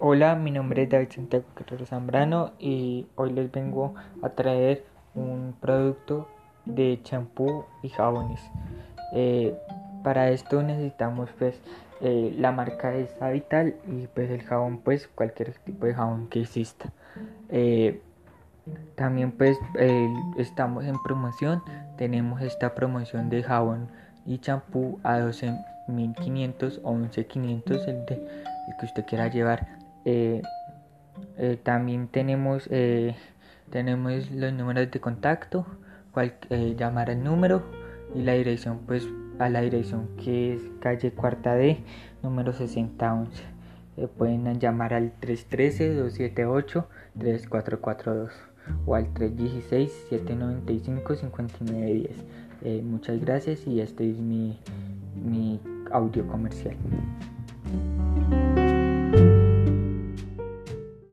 Hola, mi nombre es David Santiago Guerrero Zambrano y hoy les vengo a traer un producto de champú y jabones. Eh, para esto necesitamos pues eh, la marca es Habital y pues el jabón pues cualquier tipo de jabón que exista. Eh, también pues estamos en promoción, tenemos esta promoción de jabón y champú a 12.500 o 11.500 el, de, el que usted quiera llevar. también tenemos tenemos los números de contacto, cual, eh, llamar al número y la dirección pues a la dirección que es calle Cuarta D, número 6011. Eh, pueden llamar al 313-278-3442 o al 316-795-5910. Eh, muchas gracias y este es mi, mi audio comercial.